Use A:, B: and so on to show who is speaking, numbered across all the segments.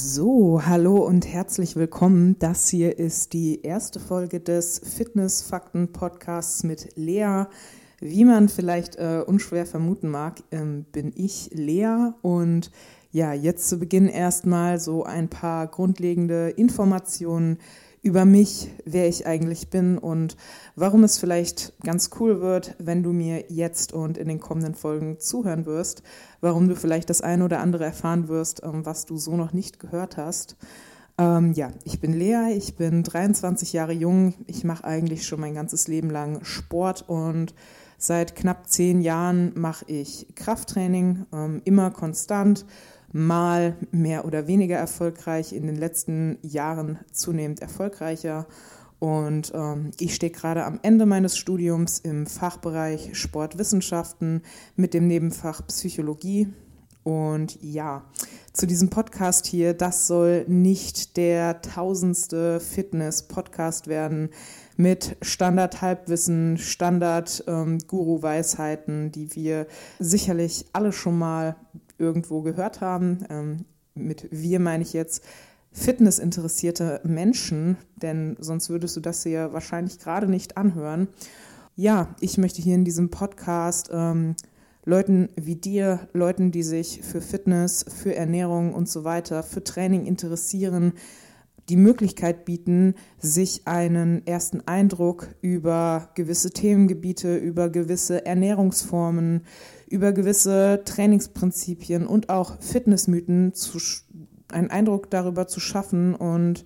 A: So, hallo und herzlich willkommen. Das hier ist die erste Folge des Fitness-Fakten-Podcasts mit Lea. Wie man vielleicht äh, unschwer vermuten mag, ähm, bin ich Lea und ja, jetzt zu Beginn erstmal so ein paar grundlegende Informationen über mich, wer ich eigentlich bin und warum es vielleicht ganz cool wird, wenn du mir jetzt und in den kommenden Folgen zuhören wirst, warum du vielleicht das eine oder andere erfahren wirst, ähm, was du so noch nicht gehört hast. Ähm, ja, ich bin Lea, ich bin 23 Jahre jung, ich mache eigentlich schon mein ganzes Leben lang Sport und seit knapp zehn Jahren mache ich Krafttraining, ähm, immer konstant mal mehr oder weniger erfolgreich, in den letzten Jahren zunehmend erfolgreicher. Und ähm, ich stehe gerade am Ende meines Studiums im Fachbereich Sportwissenschaften mit dem Nebenfach Psychologie. Und ja, zu diesem Podcast hier, das soll nicht der tausendste Fitness-Podcast werden mit Standard-Halbwissen, Standard-Guru-Weisheiten, ähm, die wir sicherlich alle schon mal irgendwo gehört haben. Ähm, mit wir meine ich jetzt fitnessinteressierte Menschen, denn sonst würdest du das hier wahrscheinlich gerade nicht anhören. Ja, ich möchte hier in diesem Podcast ähm, Leuten wie dir, Leuten, die sich für Fitness, für Ernährung und so weiter, für Training interessieren, die Möglichkeit bieten, sich einen ersten Eindruck über gewisse Themengebiete, über gewisse Ernährungsformen, über gewisse Trainingsprinzipien und auch Fitnessmythen zu, einen Eindruck darüber zu schaffen und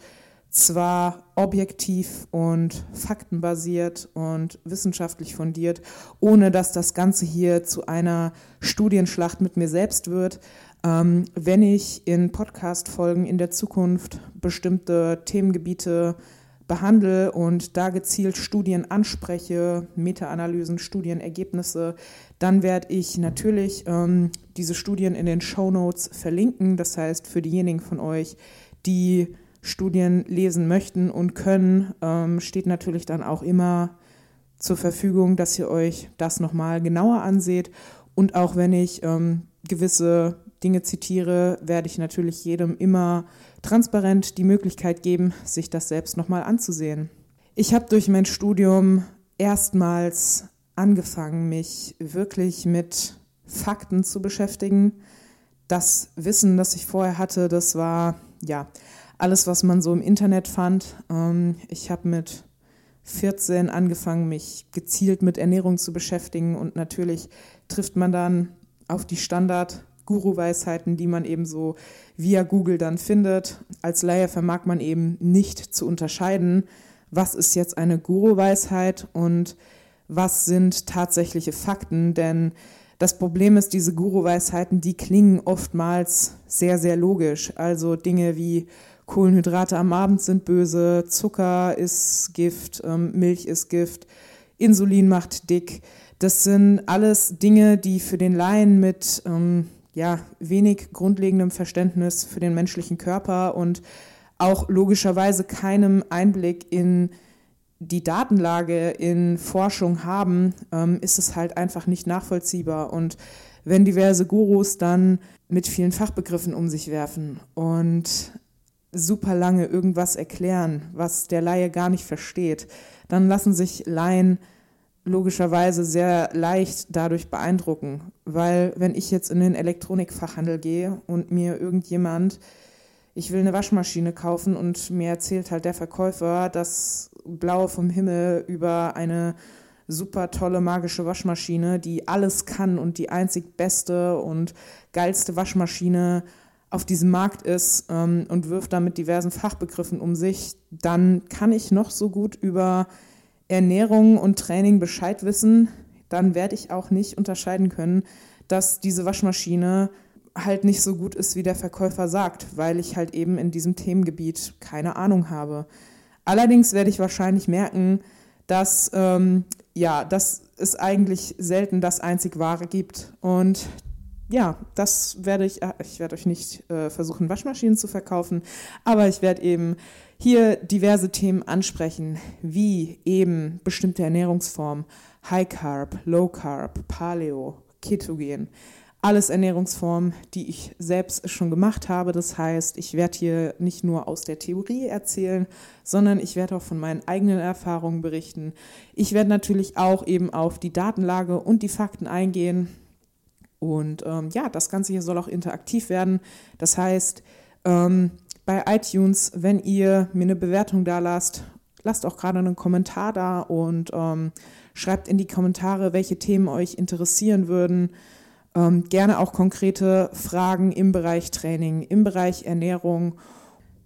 A: zwar objektiv und faktenbasiert und wissenschaftlich fundiert, ohne dass das Ganze hier zu einer Studienschlacht mit mir selbst wird. Ähm, wenn ich in Podcast-Folgen in der Zukunft bestimmte Themengebiete behandle und da gezielt Studien anspreche, Meta-Analysen, Studienergebnisse, dann werde ich natürlich ähm, diese Studien in den Show Notes verlinken. Das heißt, für diejenigen von euch, die Studien lesen möchten und können, ähm, steht natürlich dann auch immer zur Verfügung, dass ihr euch das nochmal genauer anseht. Und auch wenn ich ähm, gewisse Dinge zitiere, werde ich natürlich jedem immer transparent die Möglichkeit geben, sich das selbst nochmal anzusehen. Ich habe durch mein Studium erstmals angefangen, mich wirklich mit Fakten zu beschäftigen. Das Wissen, das ich vorher hatte, das war ja alles, was man so im Internet fand. Ähm, ich habe mit 14 angefangen, mich gezielt mit Ernährung zu beschäftigen und natürlich trifft man dann auf die Standard Guru-Weisheiten, die man eben so via Google dann findet. Als Laie vermag man eben nicht zu unterscheiden, was ist jetzt eine Guru-Weisheit und was sind tatsächliche Fakten, denn das Problem ist, diese Guru-Weisheiten, die klingen oftmals sehr, sehr logisch. Also Dinge wie Kohlenhydrate am Abend sind böse, Zucker ist Gift, ähm, Milch ist Gift, Insulin macht dick. Das sind alles Dinge, die für den Laien mit ähm, ja, wenig grundlegendem Verständnis für den menschlichen Körper und auch logischerweise keinem Einblick in die Datenlage in Forschung haben, ähm, ist es halt einfach nicht nachvollziehbar. Und wenn diverse Gurus dann mit vielen Fachbegriffen um sich werfen und super lange irgendwas erklären, was der Laie gar nicht versteht, dann lassen sich Laien logischerweise sehr leicht dadurch beeindrucken, weil wenn ich jetzt in den Elektronikfachhandel gehe und mir irgendjemand, ich will eine Waschmaschine kaufen und mir erzählt halt der Verkäufer, dass Blaue vom Himmel über eine super tolle magische Waschmaschine, die alles kann und die einzig beste und geilste Waschmaschine auf diesem Markt ist ähm, und wirft damit diversen Fachbegriffen um sich, dann kann ich noch so gut über Ernährung und Training Bescheid wissen, dann werde ich auch nicht unterscheiden können, dass diese Waschmaschine halt nicht so gut ist, wie der Verkäufer sagt, weil ich halt eben in diesem Themengebiet keine Ahnung habe. Allerdings werde ich wahrscheinlich merken, dass ähm, ja, dass es eigentlich selten das einzig Wahre gibt. Und ja, das werde ich, äh, ich werde euch nicht äh, versuchen, Waschmaschinen zu verkaufen, aber ich werde eben hier diverse Themen ansprechen, wie eben bestimmte Ernährungsformen, High Carb, Low Carb, Paleo, Ketogen. alles Ernährungsformen, die ich selbst schon gemacht habe. Das heißt, ich werde hier nicht nur aus der Theorie erzählen, sondern ich werde auch von meinen eigenen Erfahrungen berichten. Ich werde natürlich auch eben auf die Datenlage und die Fakten eingehen. Und ähm, ja, das Ganze hier soll auch interaktiv werden. Das heißt, ähm, bei iTunes, wenn ihr mir eine Bewertung da lasst, lasst auch gerade einen Kommentar da und ähm, schreibt in die Kommentare, welche Themen euch interessieren würden. Ähm, gerne auch konkrete Fragen im Bereich Training, im Bereich Ernährung.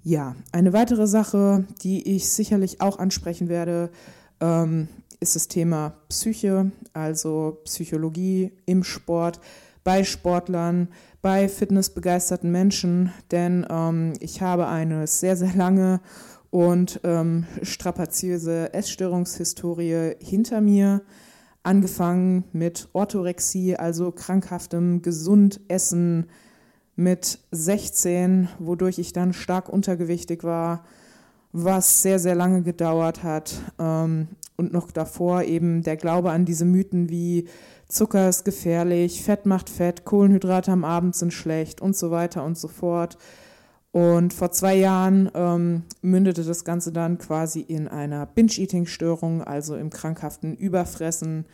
A: Ja, eine weitere Sache, die ich sicherlich auch ansprechen werde, ähm, ist das Thema Psyche, also Psychologie im Sport, bei Sportlern, bei fitnessbegeisterten Menschen, denn ähm, ich habe eine sehr, sehr lange und ähm, strapaziöse Essstörungshistorie hinter mir angefangen mit Orthorexie, also krankhaftem Gesundessen mit 16, wodurch ich dann stark untergewichtig war, was sehr, sehr lange gedauert hat. Ähm, und noch davor eben der Glaube an diese Mythen wie Zucker ist gefährlich, Fett macht Fett, Kohlenhydrate am Abend sind schlecht und so weiter und so fort. Und vor zwei Jahren ähm, mündete das Ganze dann quasi in einer Binge-Eating-Störung, also im krankhaften Überfressen.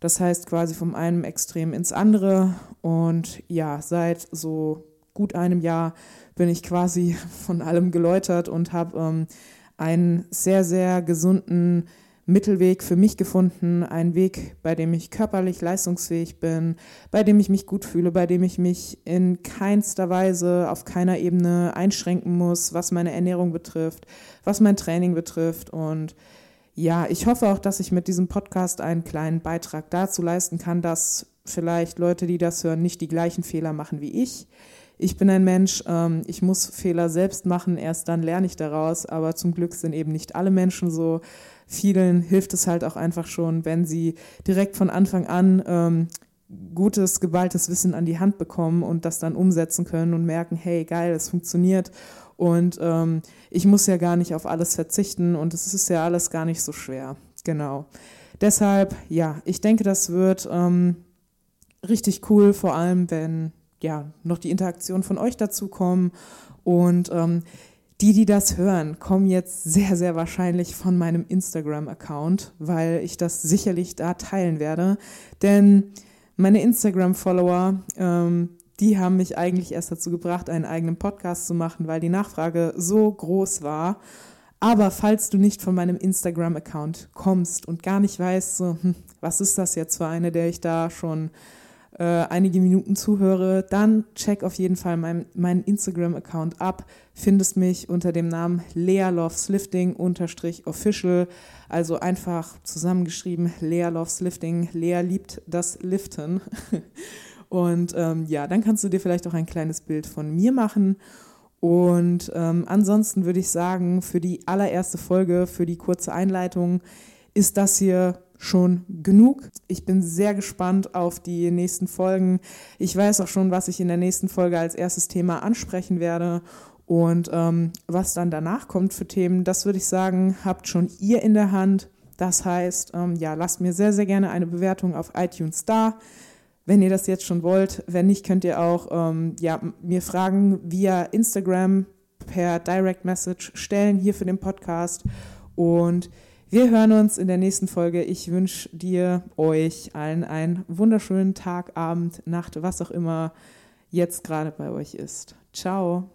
A: Das heißt quasi vom einen Extrem ins andere. Und ja, seit so gut einem Jahr bin ich quasi von allem geläutert und habe ähm, einen sehr, sehr gesunden Mittelweg für mich gefunden, einen Weg, bei dem ich körperlich leistungsfähig bin, bei dem ich mich gut fühle, bei dem ich mich in keinster Weise auf keiner Ebene einschränken muss, was meine Ernährung betrifft, was mein Training betrifft. Und ja, ich hoffe auch, dass ich mit diesem Podcast einen kleinen Beitrag dazu leisten kann, dass vielleicht Leute, die das hören, nicht die gleichen Fehler machen wie ich. Ich bin ein Mensch, ähm, ich muss Fehler selbst machen, erst dann lerne ich daraus, aber zum Glück sind eben nicht alle Menschen so vielen hilft es halt auch einfach schon, wenn sie direkt von Anfang an ähm, gutes, geballtes Wissen an die Hand bekommen und das dann umsetzen können und merken, hey, geil, es funktioniert und ähm, ich muss ja gar nicht auf alles verzichten und es ist ja alles gar nicht so schwer. Genau. Deshalb, ja, ich denke, das wird ähm, richtig cool, vor allem wenn ja noch die Interaktion von euch dazu kommen und ähm, die, die das hören, kommen jetzt sehr, sehr wahrscheinlich von meinem Instagram-Account, weil ich das sicherlich da teilen werde. Denn meine Instagram-Follower, ähm, die haben mich eigentlich erst dazu gebracht, einen eigenen Podcast zu machen, weil die Nachfrage so groß war. Aber falls du nicht von meinem Instagram-Account kommst und gar nicht weißt, so, hm, was ist das jetzt für eine, der ich da schon äh, einige Minuten zuhöre, dann check auf jeden Fall mein, meinen Instagram-Account ab. Findest mich unter dem Namen Lea Loves Lifting official. Also einfach zusammengeschrieben Lea Loves Lifting. Lea liebt das Liften. Und ähm, ja, dann kannst du dir vielleicht auch ein kleines Bild von mir machen. Und ähm, ansonsten würde ich sagen, für die allererste Folge, für die kurze Einleitung, ist das hier schon genug. Ich bin sehr gespannt auf die nächsten Folgen. Ich weiß auch schon, was ich in der nächsten Folge als erstes Thema ansprechen werde. Und ähm, was dann danach kommt für Themen, das würde ich sagen, habt schon ihr in der Hand. Das heißt, ähm, ja, lasst mir sehr, sehr gerne eine Bewertung auf iTunes da, wenn ihr das jetzt schon wollt. Wenn nicht, könnt ihr auch ähm, ja, mir Fragen via Instagram per Direct Message stellen hier für den Podcast. Und wir hören uns in der nächsten Folge. Ich wünsche dir, euch allen einen wunderschönen Tag, Abend, Nacht, was auch immer jetzt gerade bei euch ist. Ciao.